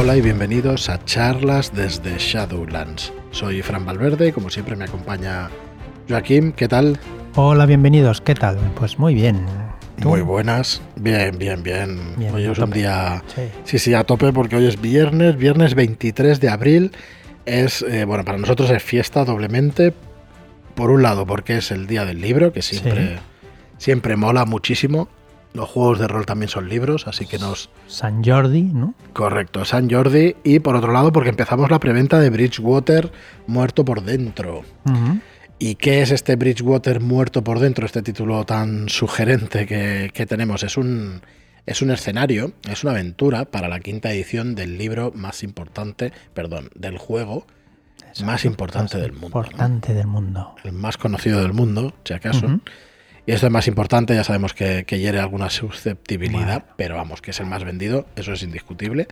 Hola y bienvenidos a charlas desde Shadowlands. Soy Fran Valverde y como siempre me acompaña Joaquín. ¿Qué tal? Hola, bienvenidos. ¿Qué tal? Pues muy bien. ¿Tú? Muy buenas. Bien, bien, bien. Bien, hoy es un día... Sí. Sí, sí, a tope porque hoy es viernes, viernes 23 de abril. Es, eh, bueno, para nosotros es fiesta doblemente. Por un lado, porque es el día del libro, que siempre, siempre mola muchísimo. Los juegos de rol también son libros, así que nos, San Jordi, ¿no? Correcto, San Jordi. Y por otro lado, porque empezamos la preventa de Bridgewater Muerto por Dentro. ¿Y qué es este Bridgewater Muerto por Dentro? Este título tan sugerente que, que tenemos. Es un, es un escenario, es una aventura para la quinta edición del libro más importante, perdón, del juego más importante del mundo. ¿no? Importante del mundo. El más conocido del mundo, si acaso. Esto es más importante, ya sabemos que, que hiere alguna susceptibilidad, pero vamos, que es el más vendido, eso es indiscutible.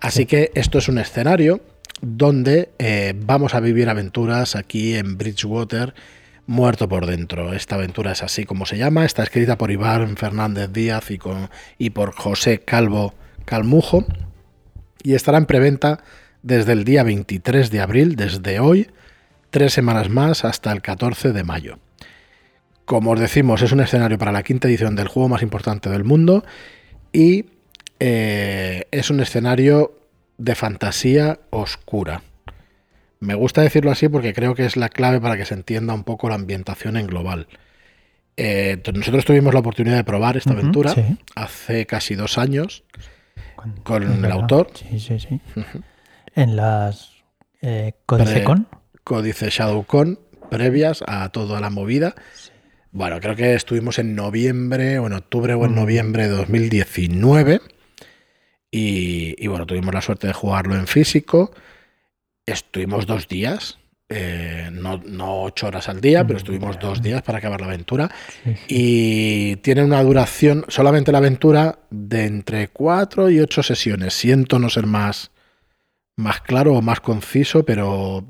Así que esto es un escenario donde eh, vamos a vivir aventuras aquí en Bridgewater, muerto por dentro. Esta aventura es así como se llama, está escrita por Iván Fernández Díaz y, con- y por José Calvo Calmujo y estará en preventa desde el día 23 de abril, desde hoy, tres semanas más hasta el 14 de mayo. Como os decimos, es un escenario para la quinta edición del juego más importante del mundo y eh, es un escenario de fantasía oscura. Me gusta decirlo así porque creo que es la clave para que se entienda un poco la ambientación en global. Eh, nosotros tuvimos la oportunidad de probar esta aventura sí. hace casi dos años Con, Con el verdad. autor. Sí, sí, sí. En las eh, Codicecon. Códice ShadowCon previas a toda la movida. Bueno, creo que estuvimos en noviembre o en octubre o en Mm. noviembre de 2019. Y, y bueno, tuvimos la suerte de jugarlo en físico. Estuvimos dos días, eh, no, no ocho horas al día, pero Mm, estuvimos dos días para acabar la aventura. Sí, sí. Y tiene una duración, solamente la aventura, de entre cuatro y ocho sesiones. Siento no ser más, más claro o más conciso, pero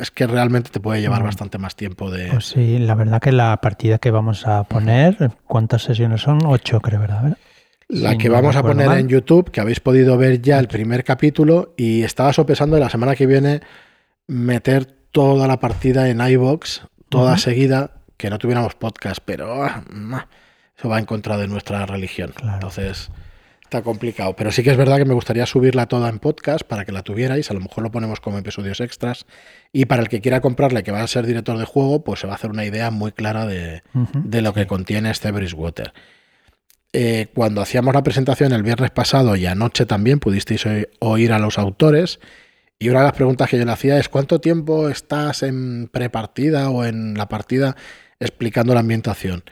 es que realmente te puede llevar Mm. bastante más tiempo de... Pues sí, la verdad que la partida que vamos a poner, ¿cuántas sesiones son? Ocho, creo, ¿verdad? La que no vamos a poner mal. en YouTube, que habéis podido ver ya el primer capítulo, y estaba sopesando la semana que viene meter toda la partida en iBox, toda seguida, que no tuviéramos podcast, pero ah, eso va en contra de nuestra religión. Claro. Entonces está complicado. Pero sí que es verdad que me gustaría subirla toda en podcast para que la tuvierais. A lo mejor lo ponemos como episodios extras. Y para el que quiera comprarle, que va a ser director de juego, pues se va a hacer una idea muy clara de, de lo que contiene este Bridgewater. Eh, cuando hacíamos la presentación el viernes pasado y anoche también pudisteis oír a los autores. Y una de las preguntas que yo le hacía es: ¿cuánto tiempo estás en prepartida o en la partida explicando la ambientación?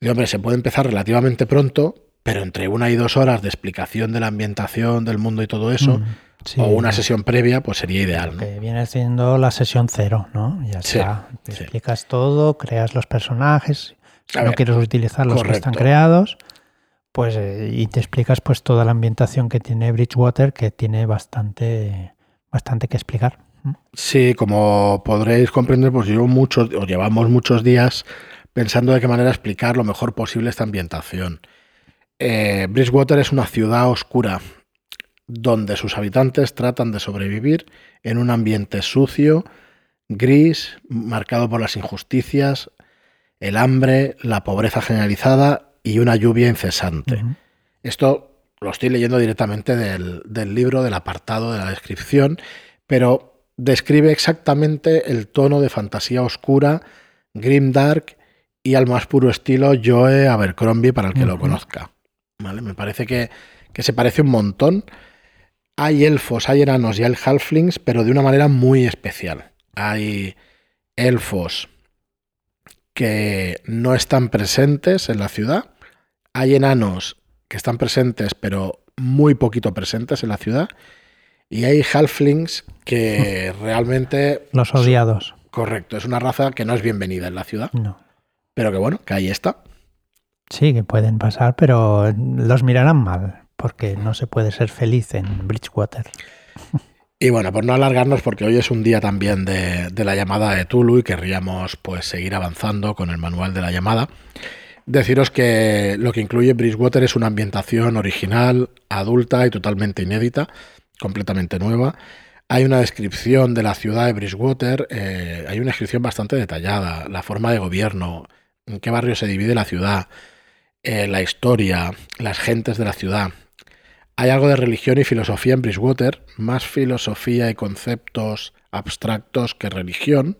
Y hombre, se puede empezar relativamente pronto, pero entre una y dos horas de explicación de la ambientación, del mundo y todo eso, Mm, sí, o una sesión previa, pues sería ideal, ¿no? Que viene siendo la sesión cero, ¿no? Ya Sí, está. Te sí. explicas todo, creas los personajes. Si no ver, quieres utilizar los que están creados, pues eh, y te explicas pues toda la ambientación que tiene Bridgewater, que tiene bastante, bastante que explicar. Sí, como podréis comprender, pues llevo muchos, o llevamos muchos días pensando de qué manera explicar lo mejor posible esta ambientación. Eh, Bridgewater es una ciudad oscura donde sus habitantes tratan de sobrevivir en un ambiente sucio, gris, marcado por las injusticias, el hambre, la pobreza generalizada y una lluvia incesante. Esto lo estoy leyendo directamente del, del libro, del apartado de la descripción, pero describe exactamente el tono de fantasía oscura, grimdark y al más puro estilo Joe Abercrombie para el que lo conozca. ¿Vale? Me parece que, que se parece un montón. Hay elfos, hay enanos y hay halflings, pero de una manera muy especial. Hay elfos que no están presentes en la ciudad. Hay enanos que están presentes, pero muy poquito presentes en la ciudad. Y hay halflings que realmente... Los odiados. Correcto, es una raza que no es bienvenida en la ciudad, No. pero que bueno, que ahí está. Sí, que pueden pasar, pero los mirarán mal, porque no se puede ser feliz en Bridgewater. Y bueno, por no alargarnos, porque hoy es un día también de, la llamada de Tulu y querríamos pues seguir avanzando con el manual de la llamada. Deciros que lo que incluye Bridgewater es una ambientación original, adulta y totalmente inédita. completamente nueva. Hay una descripción de la ciudad de Bridgewater, eh, hay una descripción bastante detallada, la forma de gobierno, en qué barrio se divide la ciudad, eh, la historia, las gentes de la ciudad. Hay algo de religión y filosofía en Bridgewater, más filosofía y conceptos abstractos que religión,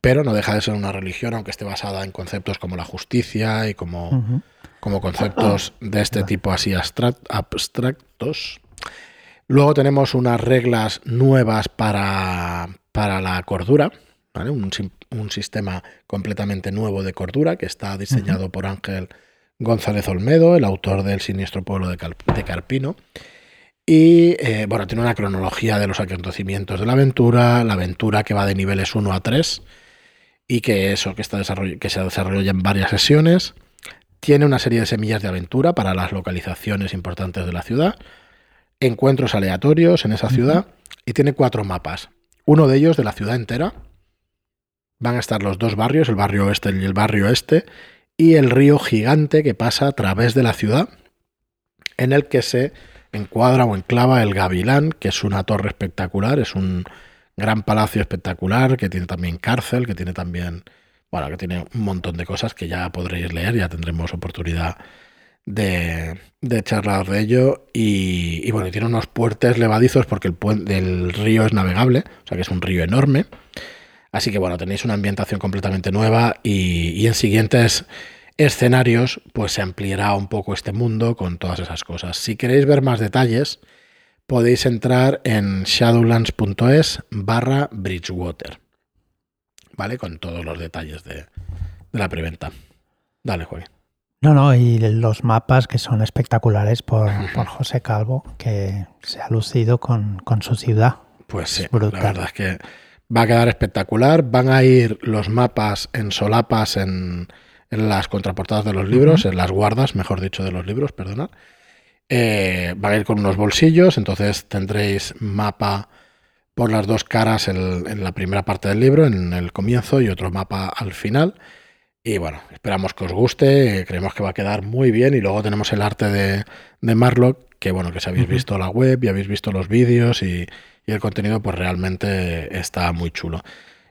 pero no deja de ser una religión, aunque esté basada en conceptos como la justicia y como, como conceptos de este tipo así abstractos. Luego tenemos unas reglas nuevas para, para la cordura, un, un, sistema completamente nuevo de cordura que está diseñado por Ángel González Olmedo, el autor del Siniestro Pueblo de, Carpino. Y eh, bueno, tiene una cronología de los acontecimientos de la aventura, la aventura que va de niveles 1 a 3 y que eso que, está que se desarrolla en varias sesiones. Tiene una serie de semillas de aventura para las localizaciones importantes de la ciudad, encuentros aleatorios en esa ciudad y tiene cuatro mapas. Uno de ellos de la ciudad entera. Van a estar los dos barrios, el barrio oeste y el barrio este, y el río gigante que pasa a través de la ciudad, en el que se encuadra o enclava el Gavilán, que es una torre espectacular, es un gran palacio espectacular, que tiene también cárcel, que tiene también, bueno, que tiene un montón de cosas que ya podréis leer, ya tendremos oportunidad de, de charlar de ello. Y, bueno, tiene unos puertos levadizos porque el, puente, el río es navegable, o sea que es un río enorme. Así que bueno, tenéis una ambientación completamente nueva y, y en siguientes escenarios pues se ampliará un poco este mundo con todas esas cosas. Si queréis ver más detalles, podéis entrar en shadowlands.es barra Bridgewater. ¿Vale? Con todos los detalles de, la preventa. Dale, Joaquín. No, no, y los mapas que son espectaculares por, José Calvo, que se ha lucido con, su ciudad. Pues sí, la verdad es que va a quedar espectacular. Van a ir los mapas en solapas en, las contraportadas de los libros, en las guardas, mejor dicho, de los libros, perdonad. Eh, va a ir con unos bolsillos, entonces tendréis mapa por las dos caras en la primera parte del libro, en el comienzo, y otro mapa al final. Y bueno, esperamos que os guste, creemos que va a quedar muy bien. Y luego tenemos el arte de, de Marlock, que bueno, que si habéis visto la web y habéis visto los vídeos y, el contenido, pues realmente está muy chulo.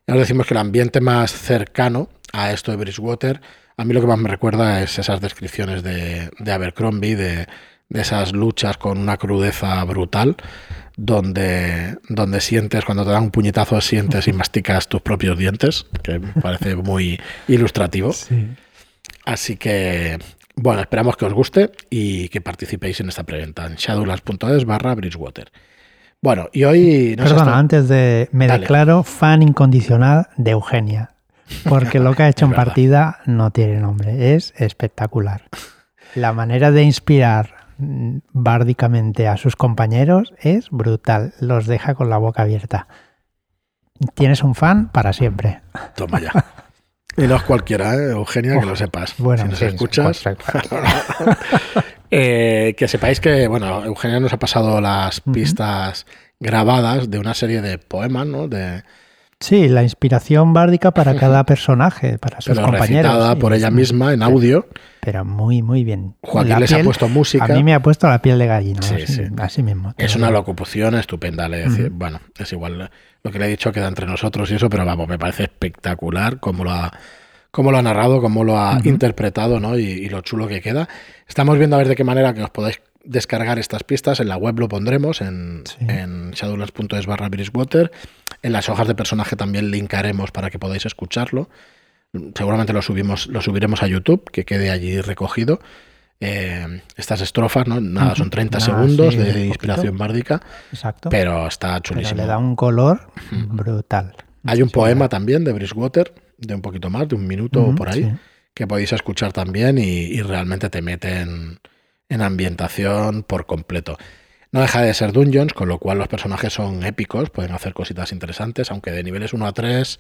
Ya os decimos que el ambiente más cercano a esto de Bridgewater, a mí lo que más me recuerda es esas descripciones de, de Abercrombie, de de esas luchas con una crudeza brutal, donde, donde sientes, cuando te dan un puñetazo, sientes y masticas tus propios dientes, que me parece muy ilustrativo. Así que, bueno, esperamos que os guste y que participéis en esta preventa en shadowlands.es barra Bridgewater. Bueno, y hoy... Perdona, antes de... Me declaro fan incondicional de Eugenia, porque lo que ha hecho en partida no tiene nombre, es espectacular. La manera de inspirar bárdicamente a sus compañeros es brutal. Los deja con la boca abierta. Tienes un fan para siempre. Toma ya. Y no es cualquiera, ¿eh? Eugenia, que lo sepas. Bueno, si nos escuchas. Eh, que sepáis que, bueno, Eugenia nos ha pasado las pistas grabadas de una serie de poemas, ¿no? De, Sí, la inspiración bárdica para cada personaje, para sus pero compañeros. Recitada por ella misma en audio. Pero muy, muy bien. Joaquín les ha puesto música. A mí me ha puesto la piel de gallina. Sí, así, sí. así, mismo. Es una locución estupenda. Le decir, Bueno, es igual lo que le he dicho queda entre nosotros y eso, pero vamos, me parece espectacular cómo lo ha, cómo lo ha narrado, cómo lo ha interpretado ¿no? Y, y, lo chulo que queda. Estamos viendo a ver de qué manera que os podáis descargar estas pistas. En la web lo pondremos en, en shadowlands.es barra Bridgewater. En las hojas de personaje también linkaremos para que podáis escucharlo. Seguramente lo, subimos, lo subiremos a YouTube, que quede allí recogido. Eh, estas estrofas, ¿no? Nada, son 30 segundos de inspiración bárdica. Exacto. Pero está chulísimo. le da un color brutal. Hay un poema también de Bridgewater, de un poquito más, de un minuto por ahí, que podéis escuchar también y, y realmente te meten en ambientación por completo. No deja de ser dungeons, con lo cual los personajes son épicos, pueden hacer cositas interesantes, aunque de niveles 1 a 3,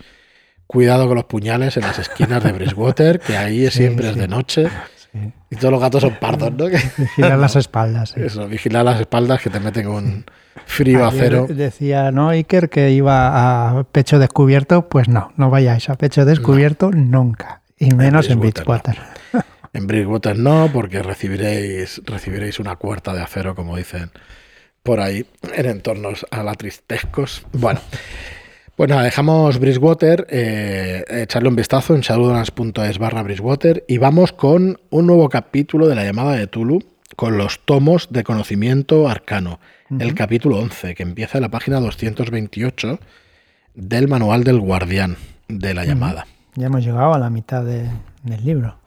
cuidado con los puñales en las esquinas de Bridgewater, que ahí siempre es de noche. Y todos los gatos son pardos, ¿no? Vigilar las espaldas. Eso, vigilar las espaldas que te meten un frío acero. Decía, ¿no, Iker, que iba a pecho descubierto? Pues no, no vayáis a pecho descubierto nunca. Y menos en Bridgewater. En Bridgewater no, porque recibiréis, recibiréis una cuerta de acero, como dicen por ahí en entornos alatristescos. Bueno, pues nada, dejamos Bridgewater, eh, echarle un vistazo en shadowlands.es barra Bridgewater y vamos con un nuevo capítulo de la llamada de Tulu con los tomos de conocimiento arcano. El capítulo 11, que empieza en la página 228 del manual del guardián de la llamada. Ya hemos llegado a la mitad del libro.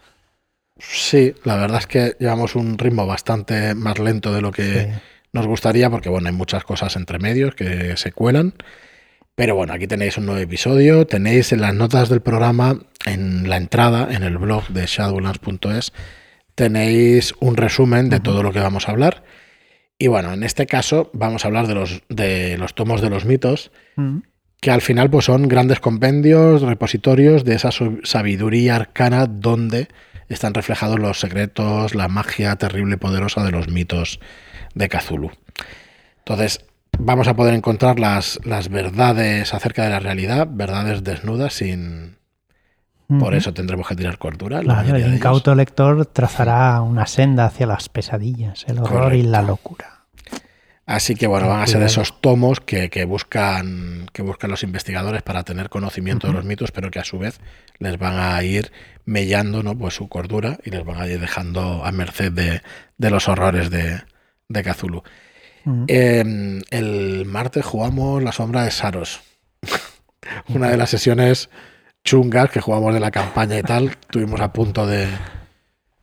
Sí, la verdad es que llevamos un ritmo bastante más lento de lo que nos gustaría, porque bueno, hay muchas cosas entre medios que se cuelan. Pero bueno, aquí tenéis un nuevo episodio, tenéis en las notas del programa, en la entrada, en el blog de shadowlands.es, tenéis un resumen de todo lo que vamos a hablar. Y bueno, en este caso vamos a hablar de los, de los tomos de los mitos, que al final pues son grandes compendios, repositorios de esa sabiduría arcana donde están reflejados los secretos, la magia terrible y poderosa de los mitos de Cthulhu. Entonces, vamos a poder encontrar las, las verdades acerca de la realidad, verdades desnudas sin... Por eso tendremos que tirar cordura. el incauto lector trazará una senda hacia las pesadillas, el horror y la locura. Así que bueno, van a ser esos tomos que, buscan, que buscan los investigadores para tener conocimiento de los mitos, pero que a su vez les van a ir mellando ¿no? pues su cordura y les van a ir dejando a merced de, los horrores de, de Cthulhu. Em, el martes jugamos La Sombra de Saros. Una de las sesiones chungas que jugamos de la campaña y tal. Estuvimos a punto de.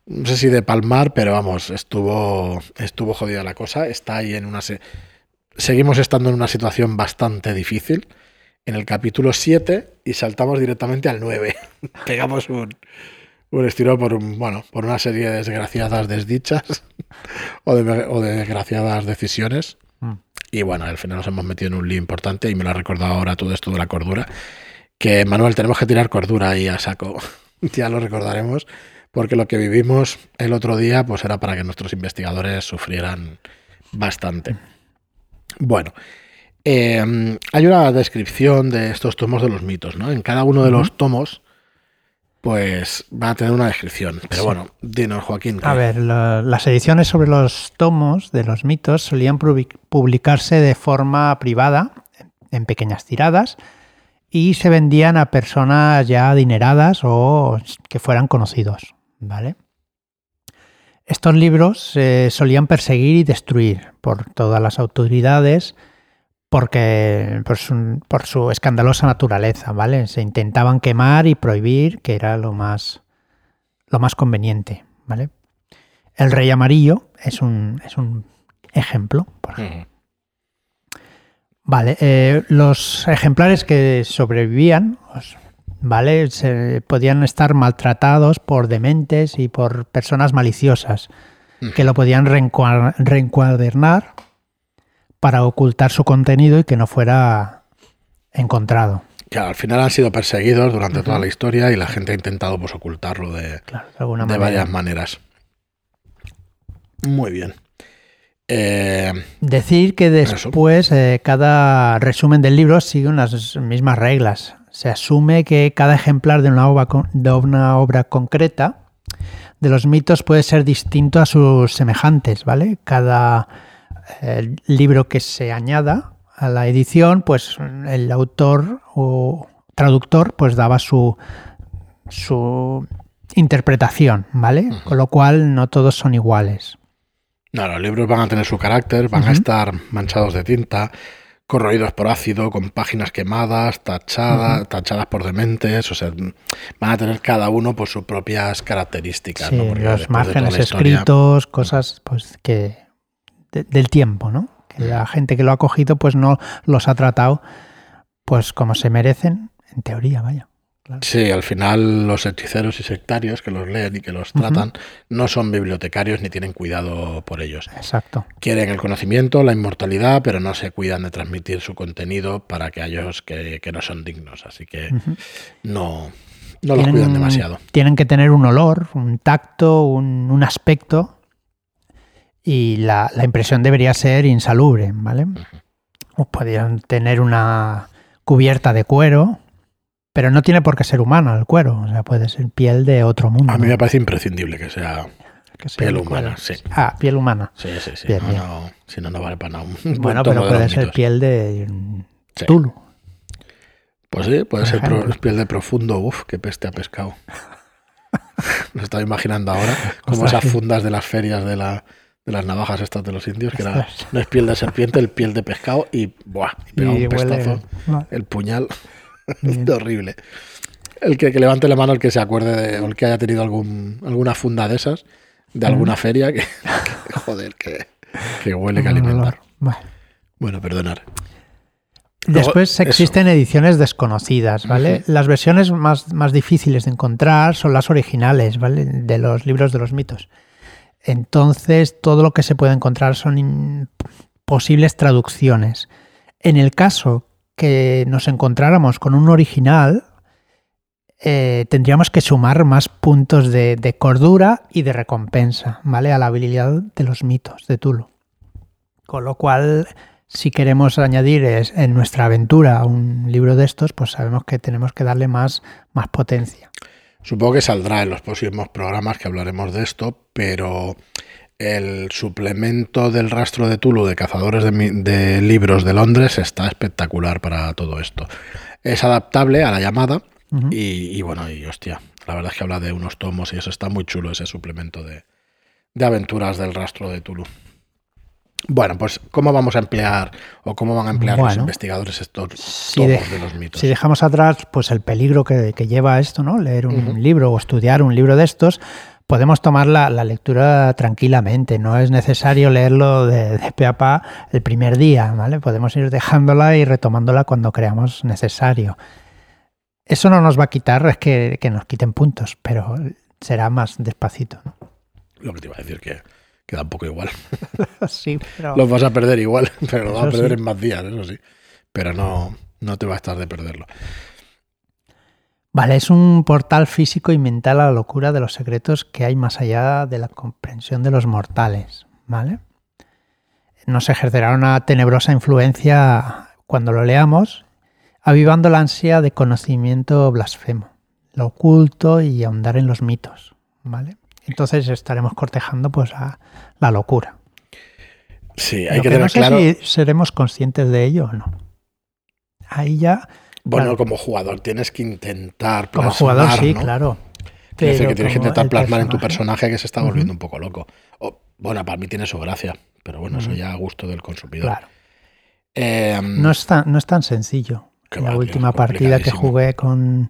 No sé si de palmar, pero vamos, estuvo, estuvo jodida la cosa. Está ahí en una. Seguimos estando en una situación bastante difícil. En el capítulo 7 y saltamos directamente al 9. Pegamos un, un estilo por, bueno, por una serie de desgraciadas desdichas o, de, desgraciadas decisiones. Mm. Y bueno, al final nos hemos metido en un lío importante y me lo ha recordado ahora todo esto de la cordura. Que Manuel, tenemos que tirar cordura ahí a saco. ya lo recordaremos, porque lo que vivimos el otro día pues era para que nuestros investigadores sufrieran bastante. Bueno, eh, hay una descripción de estos tomos de los mitos, ¿no? En cada uno de los tomos pues va a tener una descripción. Pero bueno, dinos, Joaquín. A ver, las ediciones sobre los tomos de los mitos solían publicarse de forma privada, en pequeñas tiradas, y se vendían a personas ya adineradas o que fueran conocidos. ¿Vale? Estos libros se solían perseguir y destruir por todas las autoridades porque por su, escandalosa naturaleza, ¿vale? Se intentaban quemar y prohibir, que era lo más, lo más conveniente, ¿vale? El rey amarillo es un, es un ejemplo. Vale, eh, los ejemplares que sobrevivían, pues, ¿vale? Se, podían estar maltratados por dementes y por personas maliciosas que lo podían reencuadernar para ocultar su contenido y que no fuera encontrado. Ya, al final han sido perseguidos durante toda la historia y la gente ha intentado pues, ocultarlo de, de, varias maneras. Muy bien. Eh, Decir que después eh, cada resumen del libro sigue unas mismas reglas. Se asume que cada ejemplar de una obra, de una obra concreta de los mitos puede ser distinto a sus semejantes, ¿vale? Cada el libro que se añada a la edición, pues el autor o traductor pues daba su, su interpretación, ¿vale? Con lo cual no todos son iguales. No, los libros van a tener su carácter, van a estar manchados de tinta, corroídos por ácido, con páginas quemadas, tachadas, tachadas por dementes, o sea, van a tener cada uno por sus propias características. los márgenes escritos, cosas pues que del tiempo, ¿no? Que la gente que lo ha cogido pues no los ha tratado pues como se merecen, en teoría, vaya. Sí, al final los hechiceros y sectarios que los leen y que los tratan no son bibliotecarios ni tienen cuidado por ellos. Exacto. Quieren el conocimiento, la inmortalidad, pero no se cuidan de transmitir su contenido para que aquellos que, no son dignos. Así que no, no los cuidan demasiado. Tienen que tener un olor, un tacto, un, un aspecto y la, impresión debería ser insalubre, ¿vale? O podrían tener una cubierta de cuero, pero no tiene por qué ser humano el cuero, o sea, puede ser piel de otro mundo. A mí me parece imprescindible que sea, Que Piel humana, sí. Ah, piel humana. Sí, sí, sí. Bien, no, bien. no, si no, no vale para nada. Un Bueno, pero de puede ser piel de Sí. Tulu. Pues sí, puede ser pro- piel de profundo. Uf, qué peste ha pescado. Me estaba imaginando ahora como esas fundas de las ferias de, la, de las navajas estas de los indios, que era, no es piel de serpiente, el piel de pescado y, buah, y pega Y un pestazo. El puñal. Horrible. El que, que levante la mano el que se acuerde de, o el que haya tenido algún, alguna funda de esas, de alguna feria, que, que, joder, que, que huele, que Un alimenta. olor. Vale. Bueno, perdonar. Luego, Después eso. existen ediciones desconocidas, ¿vale? Las versiones más, más difíciles de encontrar son las originales, ¿vale? De los libros de los mitos. Entonces, todo lo que se puede encontrar son posibles traducciones. En el caso que nos encontráramos con un original, eh, tendríamos que sumar más puntos de, cordura y de recompensa, ¿vale? A la habilidad de los mitos de Tulu. Con lo cual, si queremos añadir en nuestra aventura un libro de estos, pues sabemos que tenemos que darle más, más potencia. Supongo que saldrá en los próximos programas que hablaremos de esto, pero el suplemento del rastro de Tulu de Cazadores de, Libros de Londres está espectacular para todo esto. Es adaptable a la llamada y, y bueno, y hostia, la verdad es que habla de unos tomos y eso está muy chulo ese suplemento de, de aventuras del rastro de Tulu. Bueno, pues ¿cómo vamos a emplear o cómo van a emplear los investigadores estos si de- de los mitos? Si dejamos atrás pues el peligro que, que lleva esto, ¿no? Leer un libro o estudiar un libro de estos, podemos tomar la, la lectura tranquilamente. No es necesario leerlo de, de pe a pa el primer día, ¿vale? Podemos ir dejándola y retomándola cuando creamos necesario. Eso no nos va a quitar es que, que nos quiten puntos, pero será más despacito. ¿no? Lo que te iba a decir que queda un poco igual. Sí, pero... Los vas a perder igual, pero lo vas a perder sí. en más días, eso sí. Pero no, no te va a estar de perderlo. Vale, es un portal físico y mental a la locura de los secretos que hay más allá de la comprensión de los mortales, ¿vale? Nos ejercerá una tenebrosa influencia cuando lo leamos, avivando la ansia de conocimiento blasfemo, lo oculto y ahondar en los mitos, ¿vale? Entonces estaremos cortejando pues a la locura. Sí, hay Lo que que tener no sé claro. si seremos conscientes de ello o no. Ahí ya, Bueno, claro. como jugador tienes que intentar como plasmar, jugador sí, ¿no? claro. Quiero decir que Pero tienes que como intentar plasmar en tu personaje- que se está volviendo un poco loco. O, bueno, para mí tiene su gracia, pero bueno, eso ya a gusto del consumidor. Claro. Eh, No es tan, no es tan sencillo. Va, la última partida que jugué con,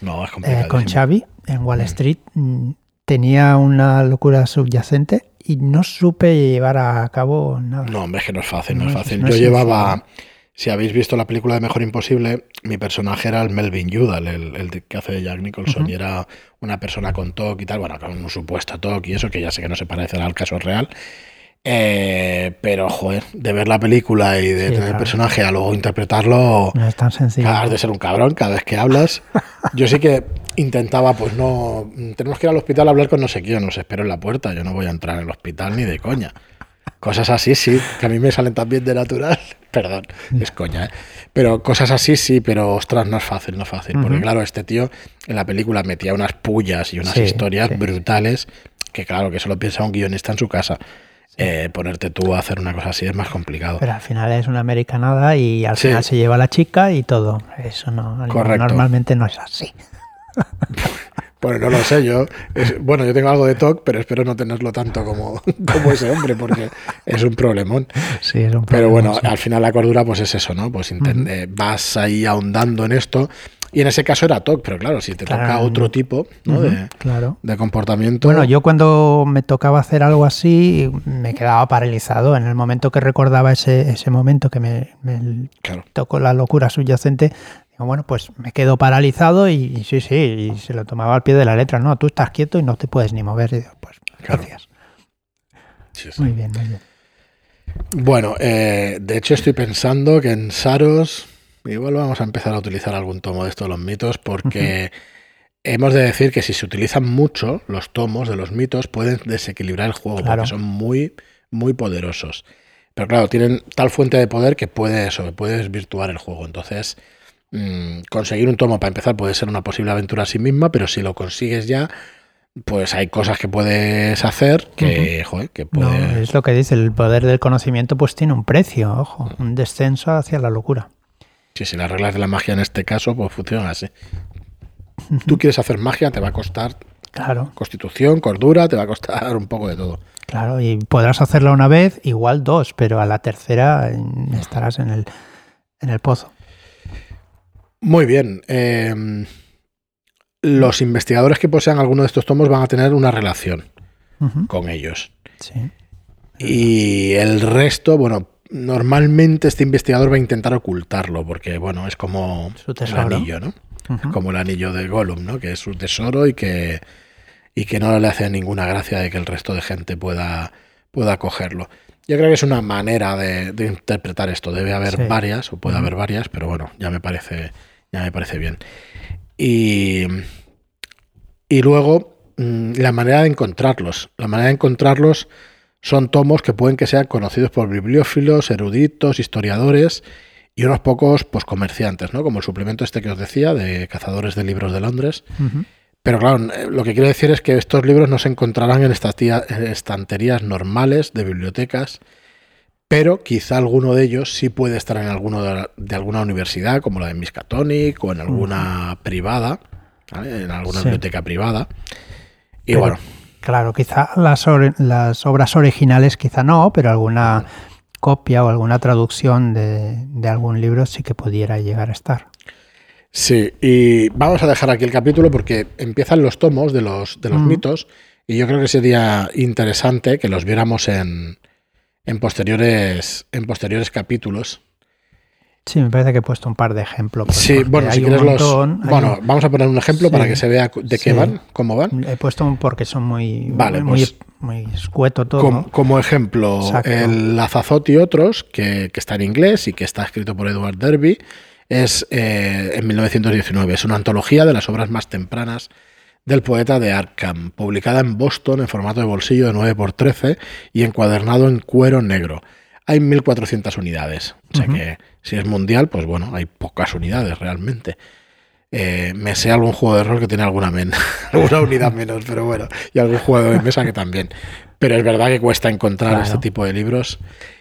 no, es eh, con Xavi en Wall Mm. Street mm, tenía una locura subyacente y no supe llevar a cabo nada. No, hombre, es que no es fácil, no, No es fácil. no Yo es llevaba, si habéis visto la película de Mejor Imposible, mi personaje era el Melvin Udall, el, el de- que hace de Jack Nicholson, y era una persona con TOC y tal, bueno, con un supuesto TOC y eso, que ya sé que no se parecerá al caso real. Eh, pero, joder, de ver la película y de Sí, tener el claro. personaje a luego interpretarlo, No es tan sencillo. has de ser un cabrón cada vez que hablas. Yo sí que intentaba, pues no, tenemos que ir al hospital a hablar con no sé quién, los espero en la puerta, yo no voy a entrar en el hospital ni de coña. Cosas así sí, que a mí me salen también de natural. Perdón, es coña, ¿eh? Pero cosas así sí, pero ostras, no es fácil, no es fácil. Porque Ujú. claro, este tío en la película metía unas pullas y unas Sí, historias sí. brutales que claro, que solo piensa un guionista en su casa. Eh, ponerte tú a hacer una cosa así es más complicado. Pero al final es una americanada y al Sí. final se lleva a la chica y todo. Eso no, Correcto. normalmente no es así. Bueno, no lo sé, yo. es- bueno, yo tengo algo de TOC, pero espero no tenerlo tanto como, como ese hombre, porque es un problemón. Sí, es un Pero problema, bueno, sí. al final la cordura, pues es eso, ¿no? Pues eh, vas ahí ahondando en esto. Y en ese caso era TOC, pero claro, si te toca otro tipo de, claro. de comportamiento. Bueno, yo cuando me tocaba hacer algo así me quedaba paralizado. En el momento que recordaba ese, ese momento que me, me Claro. tocó la locura subyacente, digo, bueno, pues me quedo paralizado y, y sí, sí, y se lo tomaba al pie de la letra. No, tú estás quieto y no te puedes ni mover. Y digo, pues Claro. gracias. Sí, sí. Muy bien, muy bien. Bueno, eh, de hecho estoy pensando que en Saros igual vamos a empezar a utilizar algún tomo de estos los mitos porque hemos de decir que si se utilizan mucho los tomos de los mitos pueden desequilibrar el juego Claro. porque son muy, muy poderosos. Pero claro, tienen tal fuente de poder que puede eso, puede desvirtuar el juego. Entonces, mm, conseguir un tomo para empezar puede ser una posible aventura a sí misma, pero si lo consigues ya, pues hay cosas que puedes hacer que, joder, que puede... es lo que dice, el poder del conocimiento pues tiene un precio, ojo, un descenso hacia la locura. Sí, si las reglas de la magia en este caso pues funcionan así. Tú quieres hacer magia, te va a costar claro. constitución, cordura, te va a costar un poco de todo. Claro, y podrás hacerla una vez, igual dos, pero a la tercera estarás en el, en el pozo. Muy bien. Em, los investigadores que posean alguno de estos tomos van a tener una relación con ellos. Sí. Y el resto, bueno, normalmente este investigador va a intentar ocultarlo, porque bueno, es como el anillo, ¿no? Como el anillo de Gollum, ¿no? Que es su tesoro y que, y que no le hace ninguna gracia de que el resto de gente pueda, pueda cogerlo. Yo creo que es una manera de, interpretar esto. Debe haber varias, o puede haber varias, pero bueno, ya me parece, ya me parece bien. Y, y luego, mm, la manera de encontrarlos. La manera de encontrarlos son tomos que pueden que sean conocidos por bibliófilos, eruditos, historiadores y unos pocos pues, comerciantes, ¿no? Como el suplemento este que os decía de Cazadores de Libros de Londres. Pero claro, lo que quiero decir es que estos libros no se encontrarán en estanterías normales de bibliotecas, pero quizá alguno de ellos sí puede estar en alguno de, alguna universidad, como la de Miskatonic o en alguna privada, en alguna biblioteca privada. Y bueno. Claro, quizá las, las obras originales quizá no, pero alguna copia o alguna traducción de, algún libro sí que pudiera llegar a estar. Sí, y vamos a dejar aquí el capítulo porque empiezan los tomos de los, de los mitos y yo creo que sería interesante que los viéramos en, en, posteriores, en posteriores capítulos. Sí, me parece que he puesto un par de ejemplos. Sí, bueno, si quieres los. Bueno, vamos a poner un ejemplo para que se vea de qué van, cómo van. He puesto porque son muy. Vale, muy, pues muy escueto todo. Como, ejemplo, el Azazot y otros, que, está en inglés y que está escrito por Edward Derby, es eh, en 1919. Es una antología de las obras más tempranas del poeta de Arkham, publicada en Boston en formato de bolsillo de 9x13 y encuadernado en cuero negro. Hay 1.400 unidades, o sea que si es mundial, pues bueno, hay pocas unidades realmente. Eh, me sé algún juego de rol que tiene alguna, alguna unidad menos, pero bueno, y algún juego de mesa que también. Pero es verdad que cuesta encontrar este tipo de libros.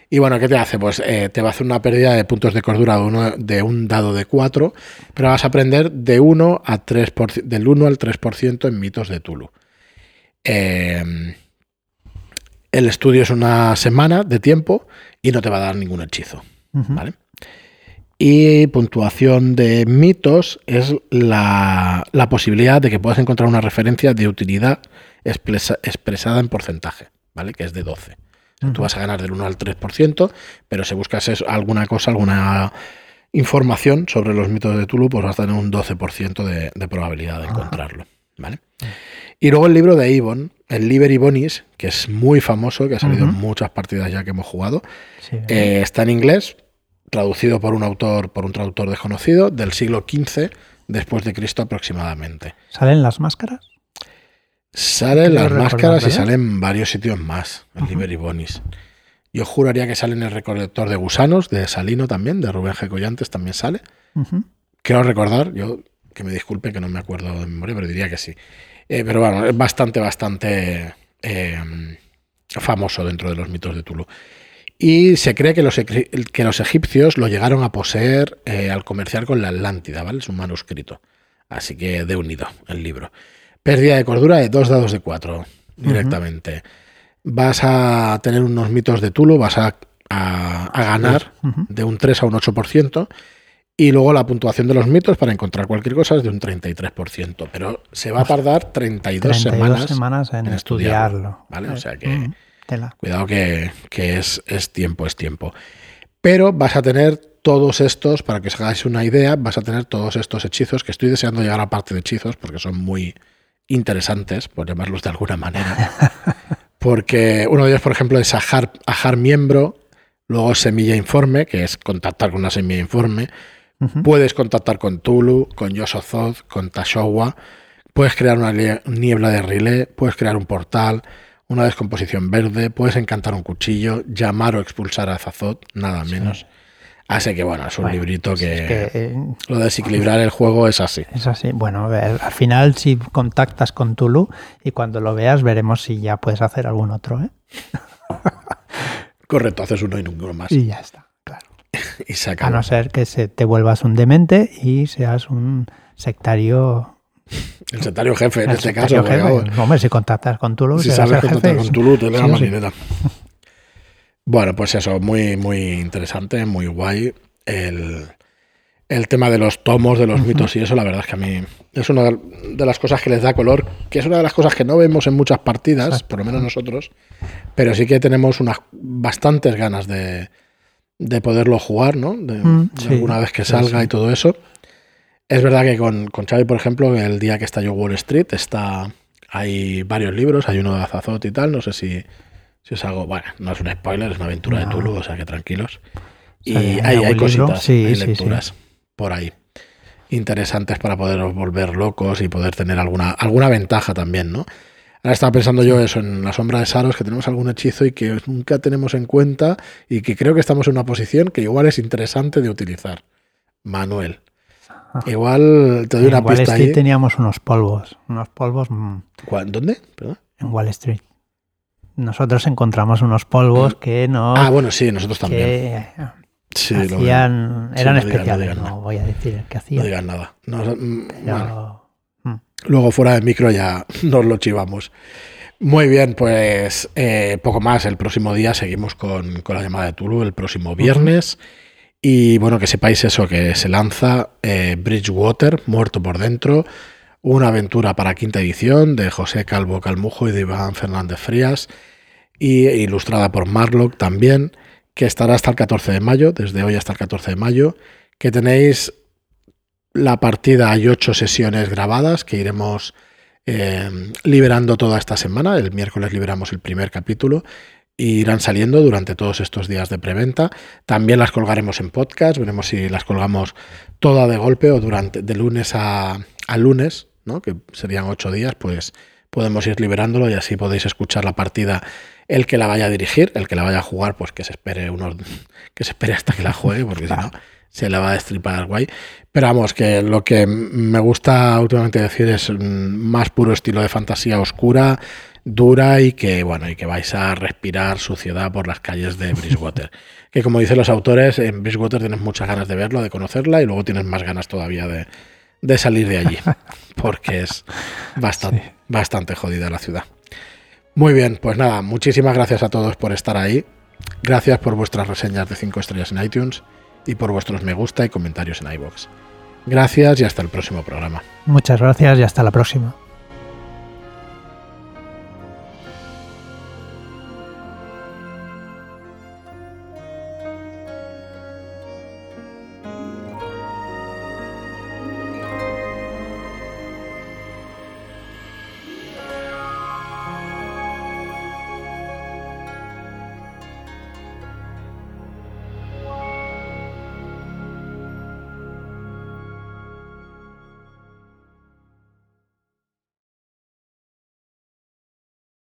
Y bueno, ¿qué te hace? Pues eh, te va a hacer una pérdida de puntos de cordura de, uno, de un dado de 4, pero vas a aprender de 1 a 3 del 1 al 3% en mitos de Tulu. Em, el estudio es una semana de tiempo y no te va a dar ningún hechizo. ¿Vale? Y puntuación de mitos es la, posibilidad de que puedas encontrar una referencia de utilidad expresada en porcentaje, ¿vale? Que es de 12. Tú vas a ganar del 1 al 3%, pero si buscas alguna cosa, alguna información sobre los mitos de Tulu, pues vas a tener un 12% de, probabilidad de encontrarlo, ¿vale? Y luego el libro de Ibon, el Liber Ibonis, que es muy famoso, que ha salido en muchas partidas ya que hemos jugado, eh, está en inglés, traducido por un autor, por un traductor desconocido, del siglo XV después de Cristo aproximadamente. ¿Salen las máscaras? Salen las máscaras y salen varios sitios más, en Liber Bonis. Yo juraría que sale en el recolector de gusanos, de Salino también, de Rubén G. Collantes también sale. Quiero recordar, yo que me disculpe que no me acuerdo de memoria, pero diría que sí. Eh, pero bueno, es bastante, bastante eh, famoso dentro de los mitos de Tulu. Y se cree que los, que los egipcios lo llegaron a poseer eh, al comerciar con la Atlántida, ¿vale? Es un manuscrito. Así que de unido el libro. Pérdida de cordura de dos dados de cuatro directamente. Vas a tener unos mitos de Tulo, vas a, ganar de un 3 a un 8%. Y luego la puntuación de los mitos para encontrar cualquier cosa es de un 33%. Pero se va a tardar 32, semanas, en, estudiarlo. ¿Vale? O sea que. Cuidado que, es, es, tiempo, es tiempo. Pero vas a tener todos estos, para que os hagáis una idea, vas a tener todos estos hechizos, que estoy deseando llegar a parte de hechizos, porque son muy interesantes, por llamarlos de alguna manera. Porque uno de ellos, por ejemplo, es ajar, ajar miembro, luego semilla informe, que es contactar con una semilla informe. Puedes contactar con Tulu, con Yosozoth, con Tashowa. Puedes crear una niebla de relé, puedes crear un portal, una descomposición verde, puedes encantar un cuchillo, llamar o expulsar a Zazot, nada menos. Así que bueno, es un librito que, eh, lo de desequilibrar el juego es así. Es así. Bueno, al final si contactas con Tulu y cuando lo veas veremos si ya puedes hacer algún otro. ¿eh? Correcto, haces uno y ninguno más. Y ya está. y se A no ser que se te vuelvas un demente y seas un sectario. El sectario jefe en este caso. Jefe. Hombre, si contactas con Tulu, si sabes contactar con Tulu, te da sí, Bueno, pues eso, muy, muy interesante, muy guay. El, tema de los tomos, de los mitos y eso, la verdad es que a mí es una de las cosas que les da color, que es una de las cosas que no vemos en muchas partidas, por lo menos nosotros, pero sí que tenemos unas bastantes ganas de, de poderlo jugar, ¿no? De, mm, alguna vez que salga y todo eso. Es verdad que con, con Xavi, por ejemplo, el día que estalló Wall Street, está hay varios libros, hay uno de Azazot y tal, no sé si, si es algo, bueno, no es un spoiler, es una aventura de Tulu, o sea que tranquilos. Y hay, hay cositas, hay lecturas por ahí interesantes para poder volver locos y poder tener alguna, alguna ventaja también, ¿no? Ahora estaba pensando yo eso, en la sombra de Saros, que tenemos algún hechizo y que nunca tenemos en cuenta y que creo que estamos en una posición que igual es interesante de utilizar. Manuel. Igual te doy una pista. En Wall Street teníamos unos polvos. Unos polvos. Mm, ¿Dónde? En Wall Street. Nosotros encontramos unos polvos mm. que no. Ah, bueno, sí, nosotros también. sí, hacían, eran especiales, no, voy a decir que hacían. No digan nada. Luego fuera de micro ya nos lo chivamos. Muy bien, pues eh, poco más. El próximo día seguimos con, la llamada de Tulu, el próximo viernes. Y bueno, que sepáis eso, que se lanza eh, Bridgewater, muerto por dentro, una aventura para quinta edición de José Calvo Calmujo y de Iván Fernández Frías, y ilustrada por Marlock también, que estará hasta el 14 de mayo, desde hoy hasta el 14 de mayo, que tenéis la partida hay ocho sesiones grabadas que iremos eh, liberando toda esta semana. El miércoles liberamos el primer capítulo y irán saliendo durante todos estos días de preventa. También las colgaremos en podcast, veremos si las colgamos toda de golpe o durante de lunes a, lunes, ¿no? que serían ocho días, pues podemos ir liberándolo y así podéis escuchar la partida el que la vaya a dirigir, el que la vaya a jugar, pues que se espere unos que se espere hasta que la juegue, porque si no se la va a destripar guay. Pero vamos, que lo que me gusta últimamente decir es más puro estilo de fantasía oscura, dura y que, bueno, y que vais a respirar suciedad por las calles de Bridgewater. que como dicen los autores, en Bridgewater tienes muchas ganas de verlo, de conocerla y luego tienes más ganas todavía de, salir de allí, porque es bastante, bastante jodida la ciudad. Muy bien, pues nada, muchísimas gracias a todos por estar ahí. Gracias por vuestras reseñas de 5 estrellas en iTunes y por vuestros me gusta y comentarios en iBox. Gracias y hasta el próximo programa. Muchas gracias y hasta la próxima.